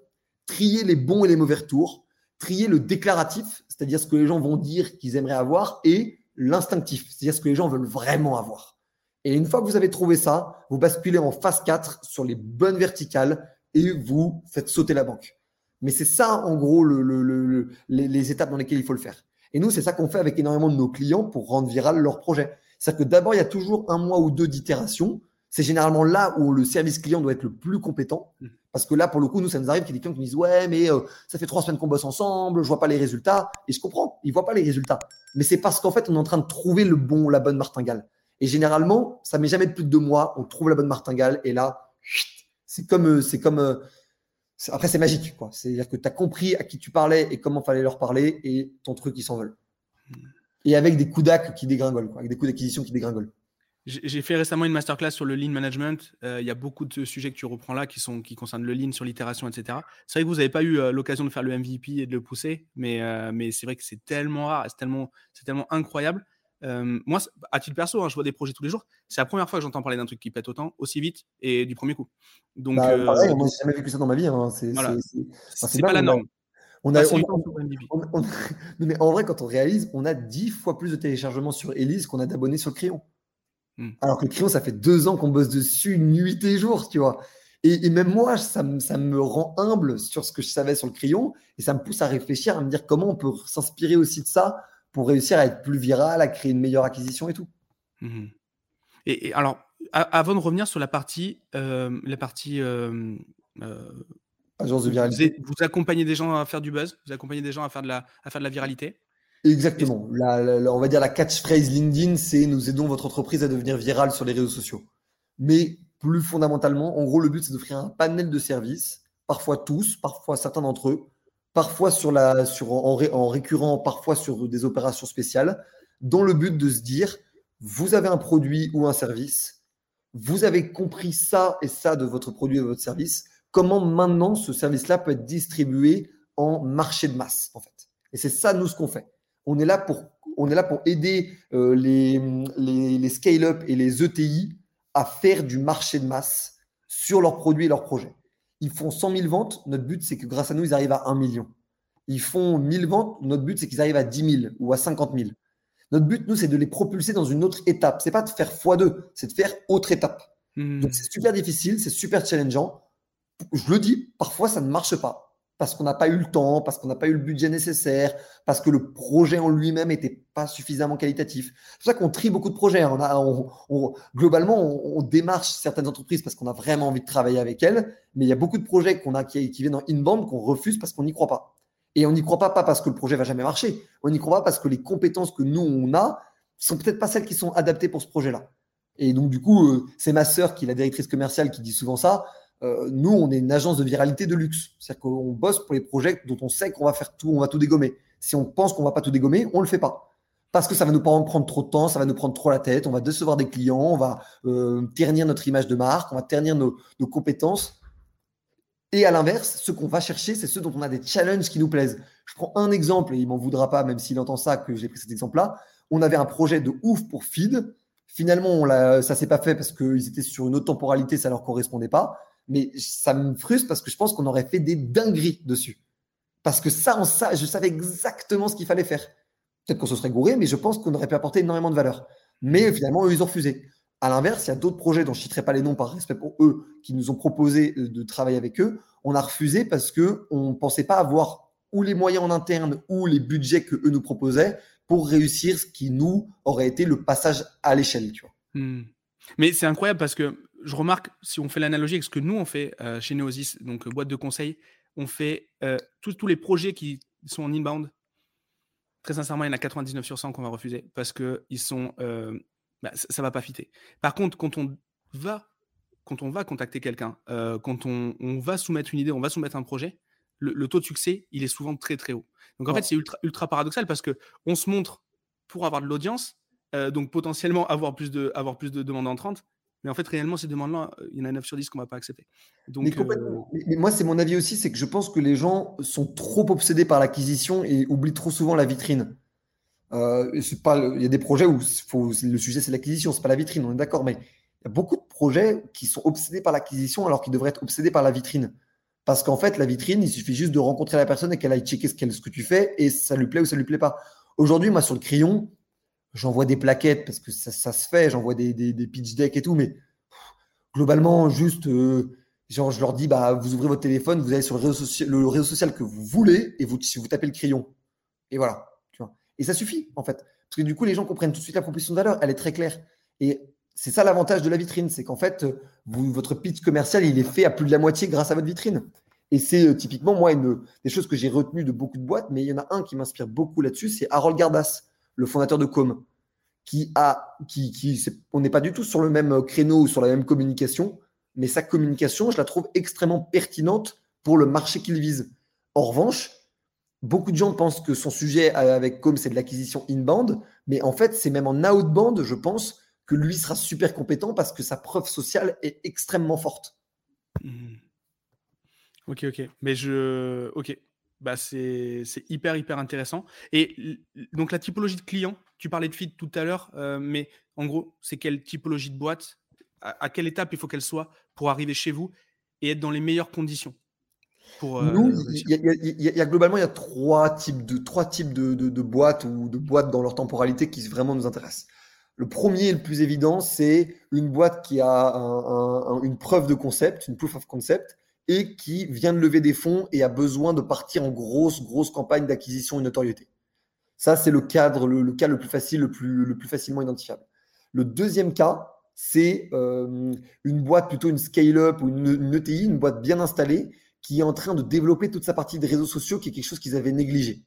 trier les bons et les mauvais retours, trier le déclaratif, c'est-à-dire ce que les gens vont dire qu'ils aimeraient avoir, et l'instinctif, c'est-à-dire ce que les gens veulent vraiment avoir. Et une fois que vous avez trouvé ça, vous basculez en phase 4 sur les bonnes verticales et vous faites sauter la banque. Mais c'est ça, en gros, le, les, étapes dans lesquelles il faut le faire. Et nous, c'est ça qu'on fait avec énormément de nos clients pour rendre viral leur projet. C'est-à-dire que d'abord, il y a toujours un mois ou deux d'itération. C'est généralement là où le service client doit être le plus compétent. Mmh. Parce que là, pour le coup, nous, ça nous arrive qu'il y ait des clients qui nous disent Ouais, mais euh, ça fait trois semaines qu'on bosse ensemble, je vois pas les résultats. Et je comprends, ils voient pas les résultats. Mais c'est parce qu'en fait, on est en train de trouver le bon, la bonne martingale. Et généralement, ça met jamais plus de deux mois, on trouve la bonne martingale, et là, c'est comme, euh, c'est comme, euh, après, c'est magique, quoi. C'est-à-dire que tu as compris à qui tu parlais et comment fallait leur parler, et ton truc, ils s'envole. Hmm. Et avec des coups d'acc qui dégringolent, avec des coups d'acquisition qui dégringolent. J'ai fait récemment une masterclass sur le lean management. Euh, il y a beaucoup de sujets que tu reprends là qui, sont, qui concernent le lean sur l'itération, etc. C'est vrai que vous n'avez pas eu euh, l'occasion de faire le MVP et de le pousser, mais, euh, mais c'est vrai que c'est tellement rare, c'est tellement, tellement incroyable. Moi, à titre perso, hein, je vois des projets tous les jours. C'est la première fois que j'entends parler d'un truc qui pète autant, aussi vite et du premier coup. Donc, bah, pareil, moi, j'ai jamais vécu ça dans ma vie. Hein. C'est pas la norme. On a, mais en vrai, quand on réalise, on a 10 fois plus de téléchargements sur Elise qu'on a d'abonnés sur le crayon. Hmm. Alors que le crayon, ça fait deux ans qu'on bosse dessus nuit et jour, tu vois. Et, même moi, ça, me rend humble sur ce que je savais sur le crayon et ça me pousse à réfléchir, à me dire comment on peut s'inspirer aussi de ça pour réussir à être plus viral, à créer une meilleure acquisition et tout. Hmm. Et, alors, avant de revenir sur la partie, euh, la partie euh, euh, agence de viralité, vous, accompagnez des gens à faire du buzz, vous accompagnez des gens à faire de la, à faire de la viralité? Exactement. on va dire la catchphrase LinkedIn, c'est nous aidons votre entreprise à devenir virale sur les réseaux sociaux. Mais plus fondamentalement, en gros, le but, c'est d'offrir un panel de services, parfois tous, parfois certains d'entre eux, parfois sur la, sur, en, en, récurrent, parfois sur des opérations spéciales, dans le but de se dire, vous avez un produit ou un service, vous avez compris ça et ça de votre produit et de votre service, comment maintenant ce service-là peut être distribué en marché de masse, en fait? Et c'est ça, nous, ce qu'on fait on est là pour, on est là pour aider euh, les, les, scale-up et les ETI à faire du marché de masse sur leurs produits et leurs projets. Ils font 100 000 ventes. Notre but, c'est que grâce à nous, ils arrivent à 1 million. Ils font 1000 ventes. Notre but, c'est qu'ils arrivent à 10 000 ou à 50 000. Notre but, nous, c'est de les propulser dans une autre étape. C'est pas de faire x2, c'est de faire autre étape. Hmm. Donc, c'est super difficile, c'est super challengeant. Je le dis, parfois, ça ne marche pas parce qu'on n'a pas eu le temps, parce qu'on n'a pas eu le budget nécessaire, parce que le projet en lui-même n'était pas suffisamment qualitatif. C'est pour ça qu'on trie beaucoup de projets. A, globalement, on, démarche certaines entreprises parce qu'on a vraiment envie de travailler avec elles, mais il y a beaucoup de projets qu'on a qui, viennent en inbound qu'on refuse parce qu'on n'y croit pas. Et on n'y croit pas, pas parce que le projet va jamais marcher. On n'y croit pas parce que les compétences que nous, on a, sont peut-être pas celles qui sont adaptées pour ce projet-là. Et donc, du coup, euh, c'est ma sœur qui est la directrice commerciale qui dit souvent ça. Euh, nous, on est une agence de viralité de luxe. C'est-à-dire qu'on bosse pour les projets dont on sait qu'on va faire tout, on va tout dégommer. Si on pense qu'on va pas tout dégommer, on le fait pas. Parce que ça va nous prendre trop de temps, ça va nous prendre trop la tête, on va décevoir des clients, on va euh, ternir notre image de marque, on va ternir nos, compétences. Et à l'inverse, ce qu'on va chercher, c'est ceux dont on a des challenges qui nous plaisent. Je prends un exemple, et il m'en voudra pas, même s'il entend ça, que j'ai pris cet exemple-là. On avait un projet de ouf pour Feed. Finalement, ça s'est pas fait parce qu'ils étaient sur une autre temporalité, ça leur correspondait pas mais ça me frustre parce que je pense qu'on aurait fait des dingueries dessus. Parce que ça, je savais exactement ce qu'il fallait faire. Peut-être qu'on se serait gouré, mais je pense qu'on aurait pu apporter énormément de valeur. Mais finalement, eux, ils ont refusé. À l'inverse, il y a d'autres projets dont je ne citerai pas les noms par respect pour eux, qui nous ont proposé euh, de travailler avec eux. On a refusé parce qu'on ne pensait pas avoir ou les moyens en interne ou les budgets que eux nous proposaient pour réussir ce qui nous aurait été le passage à l'échelle. Tu vois. Hmm. Mais c'est incroyable parce que je remarque, si on fait l'analogie avec ce que nous on fait euh, chez Neosis, donc euh, boîte de conseil, on fait tous les projets qui sont en inbound. Très sincèrement, il y en a 99 sur 100 qu'on va refuser parce que ils sont, bah, ça, ne va pas fitter. Par contre, quand on va, quand on va contacter quelqu'un, quand on, va soumettre une idée, on va soumettre un projet, le, taux de succès, il est souvent très très haut. Donc en fait, c'est ultra, ultra paradoxal parce que on se montre pour avoir de l'audience, donc potentiellement avoir plus de, avoir plus de demandes entrantes, mais en fait, réellement, ces demandes-là, il y en a 9 sur 10 qu'on ne va pas accepter. Donc, mais, moi, c'est mon avis aussi, c'est que je pense que les gens sont trop obsédés par l'acquisition et oublient trop souvent la vitrine. Euh, pas, il y a des projets où faut, le sujet, c'est l'acquisition, c'est pas la vitrine, on est d'accord, mais il y a beaucoup de projets qui sont obsédés par l'acquisition alors qu'ils devraient être obsédés par la vitrine. Parce qu'en fait, la vitrine, il suffit juste de rencontrer la personne et qu'elle aille checker ce, ce que tu fais et ça lui plaît ou ça lui plaît pas. Aujourd'hui, moi, sur le crayon, j'envoie des plaquettes parce que ça, se fait, j'envoie des, des, pitch decks et tout, mais globalement, juste, euh, genre, je leur dis, bah, vous ouvrez votre téléphone, vous allez sur le réseau, social, le réseau social que vous voulez et vous, vous tapez le crayon. Et voilà. Tu vois. Et ça suffit, en fait. Parce que du coup, les gens comprennent tout de suite la proposition de valeur, elle est très claire. Et c'est ça l'avantage de la vitrine, c'est qu'en fait, votre pitch commercial, il est fait à plus de la moitié grâce à votre vitrine. Et c'est euh, typiquement, moi, une des choses que j'ai retenues de beaucoup de boîtes, mais il y en a un qui m'inspire beaucoup là-dessus, c'est Harold Gardas le fondateur de Com, qui a, qui, on n'est pas du tout sur le même créneau ou sur la même communication, mais sa communication, je la trouve extrêmement pertinente pour le marché qu'il vise. En revanche, beaucoup de gens pensent que son sujet avec Com, c'est de l'acquisition inbound, mais en fait, c'est même en outbound, je pense, que lui sera super compétent parce que sa preuve sociale est extrêmement forte. Mmh. Ok, ok. Mais je. Ok bah c'est hyper, hyper intéressant. Et donc, la typologie de client, tu parlais de feed tout à l'heure, euh, mais en gros, c'est quelle typologie de boîte à, quelle étape il faut qu'elle soit pour arriver chez vous et être dans les meilleures conditions pour, euh, Nous, il y, a globalement il y a trois types de trois types de, de, boîtes ou de boîtes dans leur temporalité qui vraiment nous intéressent. Le premier et le plus évident, c'est une boîte qui a une preuve de concept, une proof of concept, qui vient de lever des fonds et a besoin de partir en grosse, grosse campagne d'acquisition et notoriété. Ça, c'est le cadre, le, cas le plus facile, le plus, le plus facilement identifiable. Le deuxième cas, c'est euh, une boîte, plutôt une scale-up ou une, ETI, une boîte bien installée, qui est en train de développer toute sa partie des réseaux sociaux, qui est quelque chose qu'ils avaient négligé.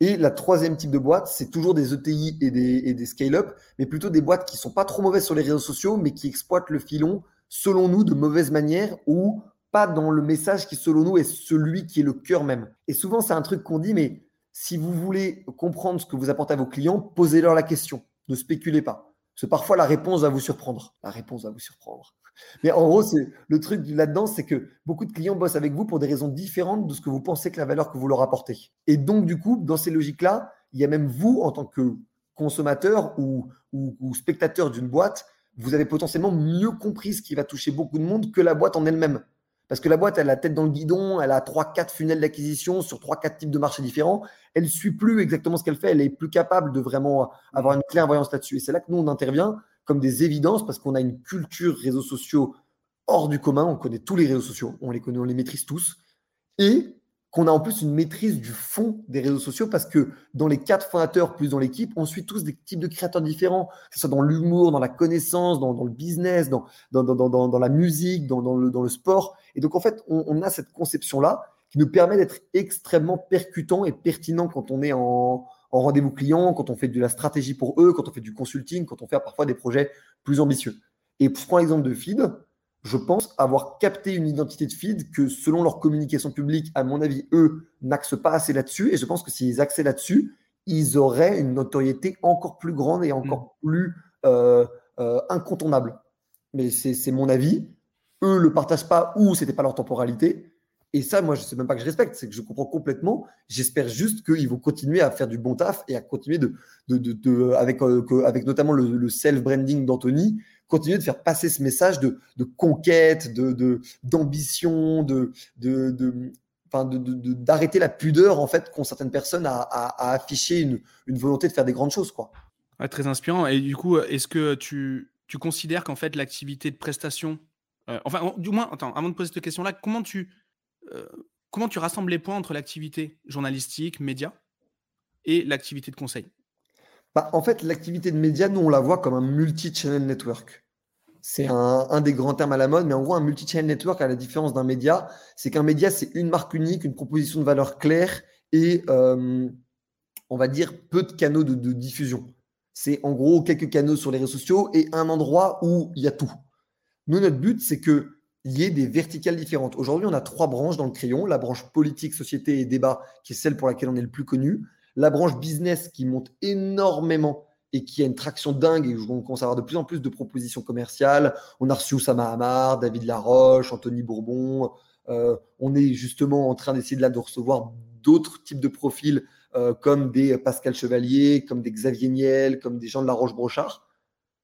Et la troisième type de boîte, c'est toujours des ETI et des, et des scale-up, mais plutôt des boîtes qui sont pas trop mauvaises sur les réseaux sociaux, mais qui exploitent le filon, selon nous, de mauvaise manière ou pas dans le message qui, selon nous, est celui qui est le cœur même. Et souvent, c'est un truc qu'on dit, mais si vous voulez comprendre ce que vous apportez à vos clients, posez-leur la question. Ne spéculez pas. Parce parfois, la réponse va vous surprendre. La réponse va vous surprendre. Mais en gros, le truc là-dedans, c'est que beaucoup de clients bossent avec vous pour des raisons différentes de ce que vous pensez que la valeur que vous leur apportez. Et donc, du coup, dans ces logiques-là, il y a même vous, en tant que consommateur ou spectateur d'une boîte, vous avez potentiellement mieux compris ce qui va toucher beaucoup de monde que la boîte en elle-même. Parce que la boîte, elle a la tête dans le guidon, elle a 3-4 funnels d'acquisition sur 3-4 types de marchés différents. Elle ne suit plus exactement ce qu'elle fait. Elle est plus capable de vraiment avoir une clairvoyance là-dessus. Et c'est là que nous, on intervient comme des évidences parce qu'on a une culture réseaux sociaux hors du commun. On connaît tous les réseaux sociaux. On les connaît, on les maîtrise tous. Et qu'on a en plus une maîtrise du fond des réseaux sociaux parce que dans les quatre fondateurs plus dans l'équipe, on suit tous des types de créateurs différents, que ce soit dans l'humour, dans la connaissance, dans, le business, dans, la musique, dans, le, sport. Et donc en fait, on, a cette conception-là qui nous permet d'être extrêmement percutant et pertinent quand on est en, en rendez-vous client, quand on fait de la stratégie pour eux, quand on fait du consulting, quand on fait parfois des projets plus ambitieux. Et je prends l'exemple de Feed je pense avoir capté une identité de feed que selon leur communication publique, à mon avis, eux n'axent pas assez là-dessus. Et je pense que s'ils axaient là-dessus, ils auraient une notoriété encore plus grande et encore mm. plus euh, euh, incontournable. Mais c'est mon avis. Eux ne le partagent pas ou c'était pas leur temporalité. Et ça, moi, je sais même pas que je respecte, c'est que je comprends complètement. J'espère juste qu'ils vont continuer à faire du bon taf et à continuer de, de, de, avec, euh, avec notamment le, self-branding d'Anthony, continuer de faire passer ce message de, conquête, d'ambition, de, de, d'arrêter la pudeur en fait qu'ont certaines personnes à, afficher une, volonté de faire des grandes choses quoi. très inspirant. Et du coup, est-ce que tu, tu considères qu'en fait l'activité de prestation, euh, enfin du moins, attends, avant de poser cette question-là, comment tu comment tu rassembles les points entre l'activité journalistique, média, et l'activité de conseil? Bah, en fait, l'activité de média, nous, on la voit comme un multi-channel network. c'est un, des grands termes à la mode, mais en gros, un multi-channel network, à la différence d'un média, c'est qu'un média, c'est une marque unique, une proposition de valeur claire et, euh, on va dire, peu de canaux de, diffusion. C'est en gros quelques canaux sur les réseaux sociaux et un endroit où il y a tout. Nous, notre but, c'est qu'il y ait des verticales différentes. Aujourd'hui, on a trois branches dans le crayon. La branche politique, société et débat, qui est celle pour laquelle on est le plus connu. La branche business, qui monte énormément et qui a une traction dingue et où on commence à avoir de plus en plus de propositions commerciales. On a reçu Oussama Hamar, David Laroche, Anthony Bourbon. Euh, on est justement en train d'essayer de, de recevoir d'autres types de profils euh, comme des Pascal Chevalier, comme des Xavier Niel, comme des gens de La Roche-Brochard,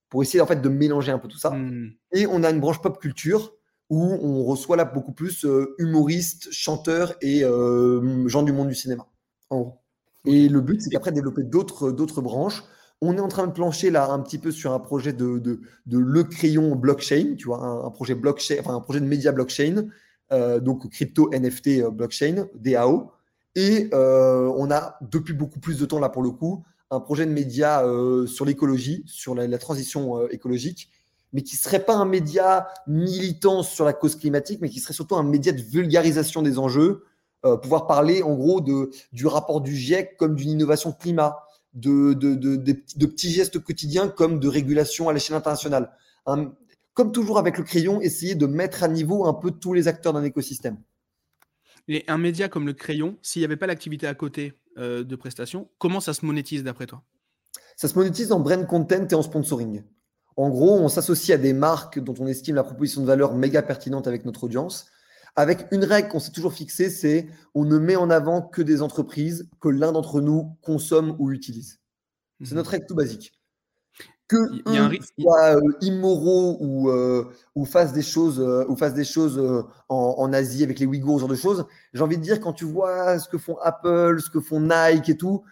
pour essayer en fait de mélanger un peu tout ça. Hmm. Et on a une branche pop culture où on reçoit là beaucoup plus euh, humoristes, chanteurs et gens du monde du cinéma. Et le but, c'est qu'après développer d'autres branches on est en train de plancher là un petit peu sur un projet de, de, le crayon blockchain, tu vois, un, projet blockchain, enfin un projet de média blockchain, euh, donc crypto NFT euh, blockchain, DAO. Et euh, on a depuis beaucoup plus de temps là pour le coup un projet de média sur l'écologie, sur la, transition écologique, mais qui serait pas un média militant sur la cause climatique, mais qui serait surtout un média de vulgarisation des enjeux, pouvoir parler en gros de, du rapport du GIEC comme d'une innovation climat, de, de, petits gestes quotidiens comme de régulation à l'échelle internationale. comme toujours avec le crayon, essayer de mettre à niveau un peu tous les acteurs d'un écosystème. Et un média comme le crayon, s'il n'y avait pas l'activité à côté euh, de prestations, comment ça se monétise d'après toi? Ça se monétise en brand content et en sponsoring. En gros, on s'associe à des marques dont on estime la proposition de valeur méga pertinente avec notre audience avec une règle qu'on s'est toujours fixée, c'est on ne met en avant que des entreprises que l'un d'entre nous consomme ou utilise. C'est mhm. notre règle tout basique. Que y a un soient euh, immoraux ou, euh, ou fassent des choses, euh, ou fassent des choses en, Asie avec les Ouïghours, ce genre de choses. J'ai envie de dire, quand tu vois ce que font Apple, ce que font Nike et tout,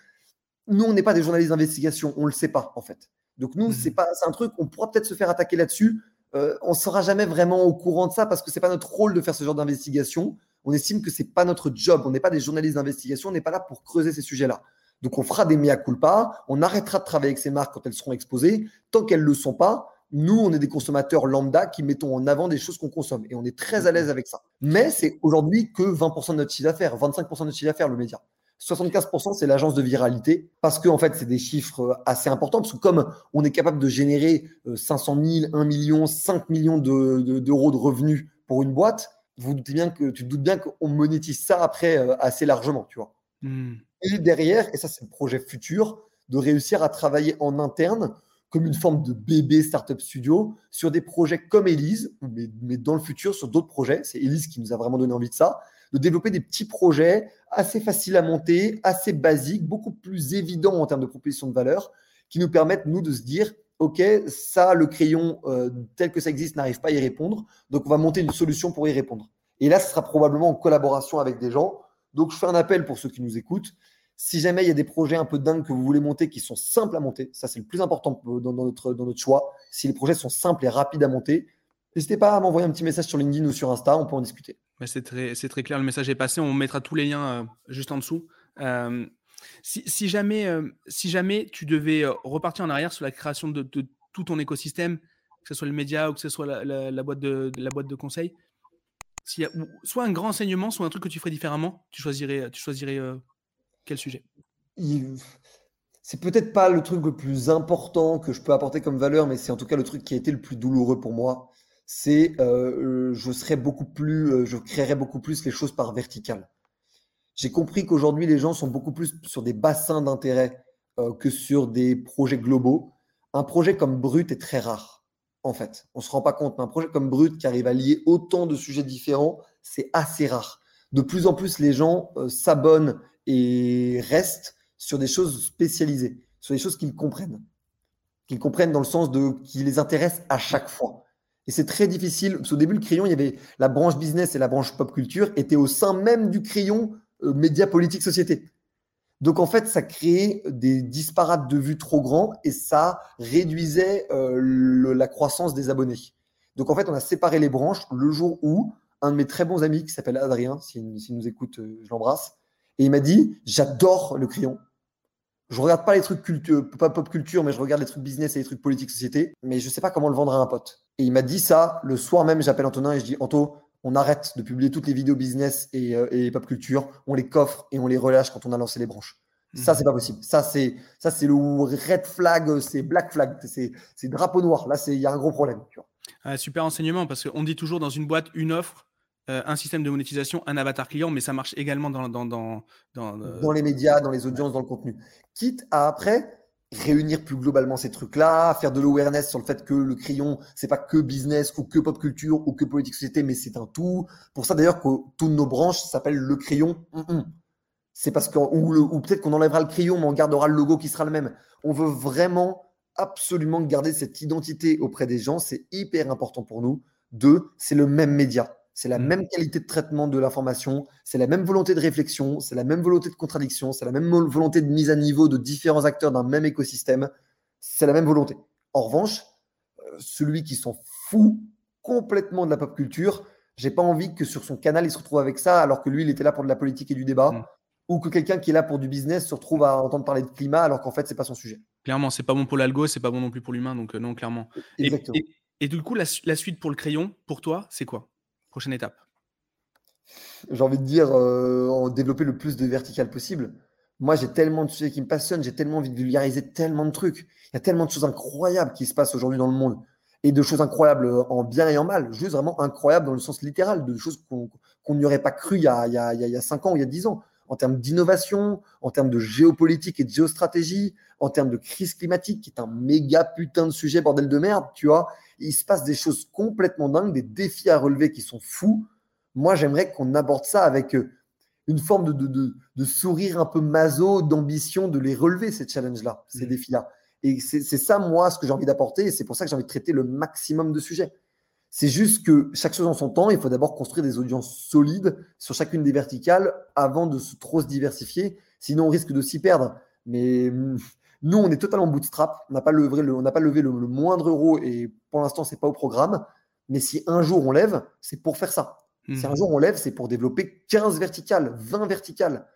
nous, on n'est pas des journalistes d'investigation, on ne le sait pas en fait. Donc nous, mhm. c'est pas, c'est un truc, on pourra peut-être se faire attaquer là-dessus, euh, on ne sera jamais vraiment au courant de ça parce que ce n'est pas notre rôle de faire ce genre d'investigation. On estime que ce n'est pas notre job. On n'est pas des journalistes d'investigation. On n'est pas là pour creuser ces sujets-là. Donc, on fera des mea culpa. On arrêtera de travailler avec ces marques quand elles seront exposées. Tant qu'elles ne le sont pas, nous, on est des consommateurs lambda qui mettons en avant des choses qu'on consomme. Et on est très à l'aise avec ça. Mais c'est aujourd'hui que 20% de notre chiffre d'affaires, 25% de notre chiffre d'affaires, le média. 75%, c'est l'agence de viralité, parce que en fait, c'est des chiffres euh, assez importants, parce que comme on est capable de générer 500 000, 1 million, 5 millions d'euros de, revenus pour une boîte, vous doutez bien que tu te doutes bien qu'on monétise ça après euh, assez largement, tu vois. Hmm. Et derrière, et ça c'est le projet futur, de réussir à travailler en interne comme une forme de bébé startup studio sur des projets comme Elise, mais, dans le futur sur d'autres projets. C'est Elise qui nous a vraiment donné envie de ça de développer des petits projets assez faciles à monter, assez basiques, beaucoup plus évidents en termes de proposition de valeur, qui nous permettent, nous, de se dire, OK, ça, le crayon euh, tel que ça existe n'arrive pas à y répondre, donc on va monter une solution pour y répondre. Et là, ce sera probablement en collaboration avec des gens. Donc, je fais un appel pour ceux qui nous écoutent. Si jamais il y a des projets un peu dingues que vous voulez monter qui sont simples à monter, ça c'est le plus important dans notre, dans notre choix. Si les projets sont simples et rapides à monter, n'hésitez pas à m'envoyer un petit message sur LinkedIn ou sur Insta, on peut en discuter c'est très, très, clair, le message est passé. On mettra tous les liens euh, juste en dessous. Euh, si, jamais, euh, si jamais tu devais repartir en arrière sur la création de, tout ton écosystème, que ce soit le média ou que ce soit la, boîte, de, la boîte de conseil, soit un grand enseignement, soit un truc que tu ferais différemment, tu choisirais, tu choisirais quel sujet? C'est peut-être pas le truc le plus important que je peux apporter comme valeur, mais c'est en tout cas le truc qui a été le plus douloureux pour moi c'est euh, je serais beaucoup plus, euh, je créerais beaucoup plus les choses par vertical. J'ai compris qu'aujourd'hui les gens sont beaucoup plus sur des bassins d'intérêt euh, que sur des projets globaux. Un projet comme Brut est très rare, en fait. On se rend pas compte, mais un projet comme Brut qui arrive à lier autant de sujets différents, c'est assez rare. De plus en plus, les gens s'abonnent et restent sur des choses spécialisées, sur des choses qu'ils comprennent, qu'ils comprennent dans le sens de qui les intéressent à chaque fois. Et c'est très difficile, parce qu'au début, le crayon, il y avait la branche business et la branche pop culture étaient au sein même du crayon euh, média politique société. Donc en fait, ça créait des disparates de vues trop grands et ça réduisait euh, la croissance des abonnés. Donc en fait, on a séparé les branches le jour où un de mes très bons amis qui s'appelle Adrien, s'il nous écoute, euh, je l'embrasse, et il m'a dit, j'adore le crayon. Je regarde pas les trucs culture, pas pop culture, mais je regarde les trucs business et les trucs politique société. Mais je sais pas comment le vendre à un pote. Et il m'a dit ça le soir même. J'appelle Antonin et je dis Anto, on arrête de publier toutes les vidéos business et, euh, pop culture. On les coffre et on les relâche quand on a lancé les branches. Ça, mhm. c'est pas possible. Ça, c'est ça, c'est le red flag, c'est black flag, c'est drapeau noir. Là, il y a un gros problème. super enseignement parce qu'on dit toujours dans une boîte une offre, euh, un système de monétisation, un avatar client, mais ça marche également dans dans, dans, dans, euh, dans les médias, dans les audiences, dans le contenu. Quitte à après réunir plus globalement ces trucs-là, faire de l'awareness sur le fait que le crayon, c'est pas que business ou que pop culture ou que politique société, mais c'est un tout. Pour ça d'ailleurs que toutes nos branches s'appellent le crayon. C'est parce que ou, ou peut-être qu'on enlèvera le crayon, mais on gardera le logo qui sera le même. On veut vraiment absolument garder cette identité auprès des gens. C'est hyper important pour nous. Deux, c'est le même média. C'est la mmh. même qualité de traitement de l'information, c'est la même volonté de réflexion, c'est la même volonté de contradiction, c'est la même volonté de mise à niveau de différents acteurs d'un même écosystème. C'est la même volonté. En revanche, euh, celui qui s'en fout complètement de la pop culture, j'ai pas envie que sur son canal il se retrouve avec ça alors que lui il était là pour de la politique et du débat. Mmh. Ou que quelqu'un qui est là pour du business se retrouve à entendre parler de climat alors qu'en fait c'est pas son sujet. Clairement, c'est pas bon pour l'algo, c'est pas bon non plus pour l'humain, donc euh, non clairement. Et, du coup, la suite pour le crayon, pour toi, c'est quoi? Prochaine étape J'ai envie de dire euh, en développer le plus de vertical possible. Moi, j'ai tellement de sujets qui me passionnent, j'ai tellement envie de vulgariser tellement de trucs. Il y a tellement de choses incroyables qui se passent aujourd'hui dans le monde. Et de choses incroyables en bien et en mal. Juste vraiment incroyables dans le sens littéral, de choses qu'on n'y aurait pas cru il y, a, il, y a, il y a 5 ans ou il y a 10 ans. En termes d'innovation, en termes de géopolitique et de géostratégie, en termes de crise climatique, qui est un méga putain de sujet, bordel de merde, tu vois il se passe des choses complètement dingues, des défis à relever qui sont fous. Moi, j'aimerais qu'on aborde ça avec euh, une forme de, sourire un peu maso, d'ambition de les relever, ces challenges-là, ces mmh. défis-là. Et c'est ça, moi, ce que j'ai envie d'apporter. Et c'est pour ça que j'ai envie de traiter le maximum de sujets. C'est juste que chaque chose en son temps, il faut d'abord construire des audiences solides sur chacune des verticales avant de se, trop se diversifier. Sinon, on risque de s'y perdre. Mais mmh, nous, on est totalement bootstrap. On n'a pas levé le, on pas levé le, moindre euro et pour l'instant, c'est pas au programme. Mais si un jour on lève, c'est pour faire ça. Si un jour on lève, c'est pour développer 15 verticales, 20 verticales.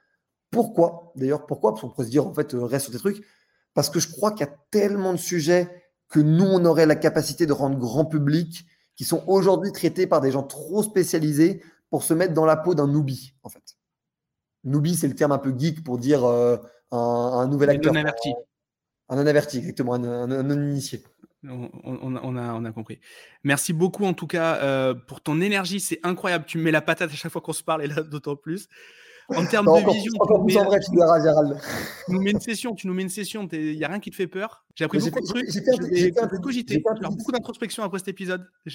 Pourquoi? D'ailleurs, pourquoi? Parce qu'on pourrait se dire, en fait, euh, reste sur tes trucs. Parce que je crois qu'il y a tellement de sujets que nous, on aurait la capacité de rendre grand public, qui sont aujourd'hui traités par des gens trop spécialisés pour se mettre dans la peau d'un newbie, en fait. Newbie, c'est le terme un peu geek pour dire euh, un, nouvel acteur. Un non-averti, exactement, un, non-initié. On, a, on a compris. Merci beaucoup en tout cas euh, pour ton énergie, c'est incroyable. Tu me mets la patate à chaque fois qu'on se parle et là d'autant plus. En termes de vision, tu, nous mets une session, tu nous mets une session, il n'y a rien qui te fait peur. J'ai appris beaucoup de trucs, j'ai beaucoup d'introspection après cet épisode.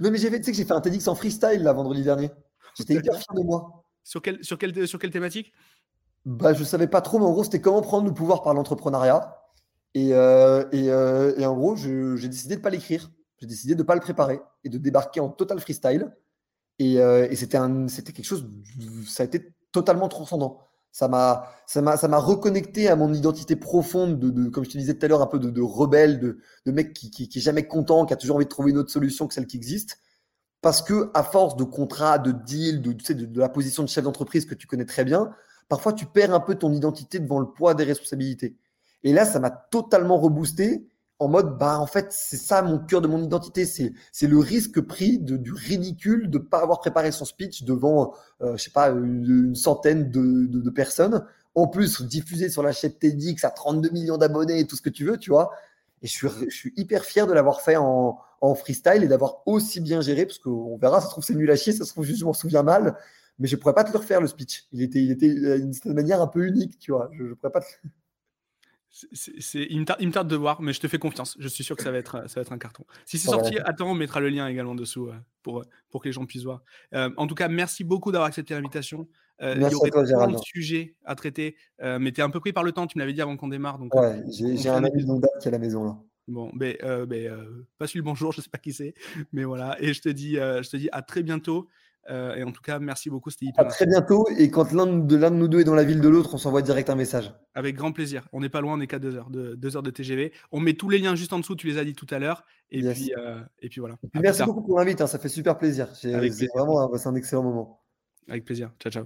non mais j'ai fait, tu sais que j'ai fait un TEDx en freestyle là vendredi dernier. J'étais hyper fier de moi. Sur, quel, sur, quelle, sur quelle thématique? Bah, Je savais pas trop, mais en gros, c'était comment prendre le pouvoir par l'entrepreneuriat. Et, euh, euh, et, en gros, j'ai décidé de ne pas l'écrire. J'ai décidé de ne pas le préparer et de débarquer en total freestyle. Et, euh, et c'était quelque chose, ça a été totalement transcendant. Ça m'a reconnecté à mon identité profonde, de, de, comme je te disais tout à l'heure, un peu de, rebelle, de, de mec qui, qui, qui, est jamais content, qui a toujours envie de trouver une autre solution que celle qui existe. Parce que, à force de contrats, de deals, de, tu sais, de la position de chef d'entreprise que tu connais très bien, parfois tu perds un peu ton identité devant le poids des responsabilités. Et là, ça m'a totalement reboosté en mode, bah, en fait, c'est ça mon cœur de mon identité. C'est, c'est le risque pris de, du ridicule de ne pas avoir préparé son speech devant, euh, je sais pas, une, centaine de, de, personnes. En plus, diffusé sur la chaîne TEDx à 32 millions d'abonnés et tout ce que tu veux, tu vois. Et je suis, je suis hyper fier de l'avoir fait en, en freestyle et d'avoir aussi bien géré, parce qu'on verra, ça se trouve c'est nul à chier, ça se trouve juste je m'en souviens mal, mais je pourrais pas te le refaire le speech. Il était, il était d'une certaine manière un peu unique, tu vois. Je, je pourrais pas. Te... C'est, il, me tarde, de voir, mais je te fais confiance. Je suis sûr que ça va être, ça va être un carton. Si c'est sorti, attends, on mettra le lien également dessous euh, pour, pour que les gens puissent voir. Euh, en tout cas, merci beaucoup d'avoir accepté l'invitation. Euh, merci il y aurait plein de sujets à traiter, euh, mais tu es un peu pris par le temps, tu me l'avais dit avant qu'on démarre. Donc, ouais, j'ai, un ami date qui est à la maison là. Bon, ben, ben passe le bonjour, je sais pas qui c'est, mais voilà. Et je te dis, je te dis à très bientôt. Euh, et en tout cas, merci beaucoup, c'était hyper. À très bientôt. Et quand l'un de, l'un de nous deux est dans la ville de l'autre, on s'envoie direct un message. Avec grand plaisir. On n'est pas loin, on est qu'à deux heures de, deux heures de TGV. On met tous les liens juste en dessous, tu les as dit tout à l'heure. Et, puis, euh, et puis voilà. merci beaucoup pour l'invite, hein, ça fait super plaisir. C'est, vraiment c'est un excellent moment. Avec plaisir. Ciao, ciao.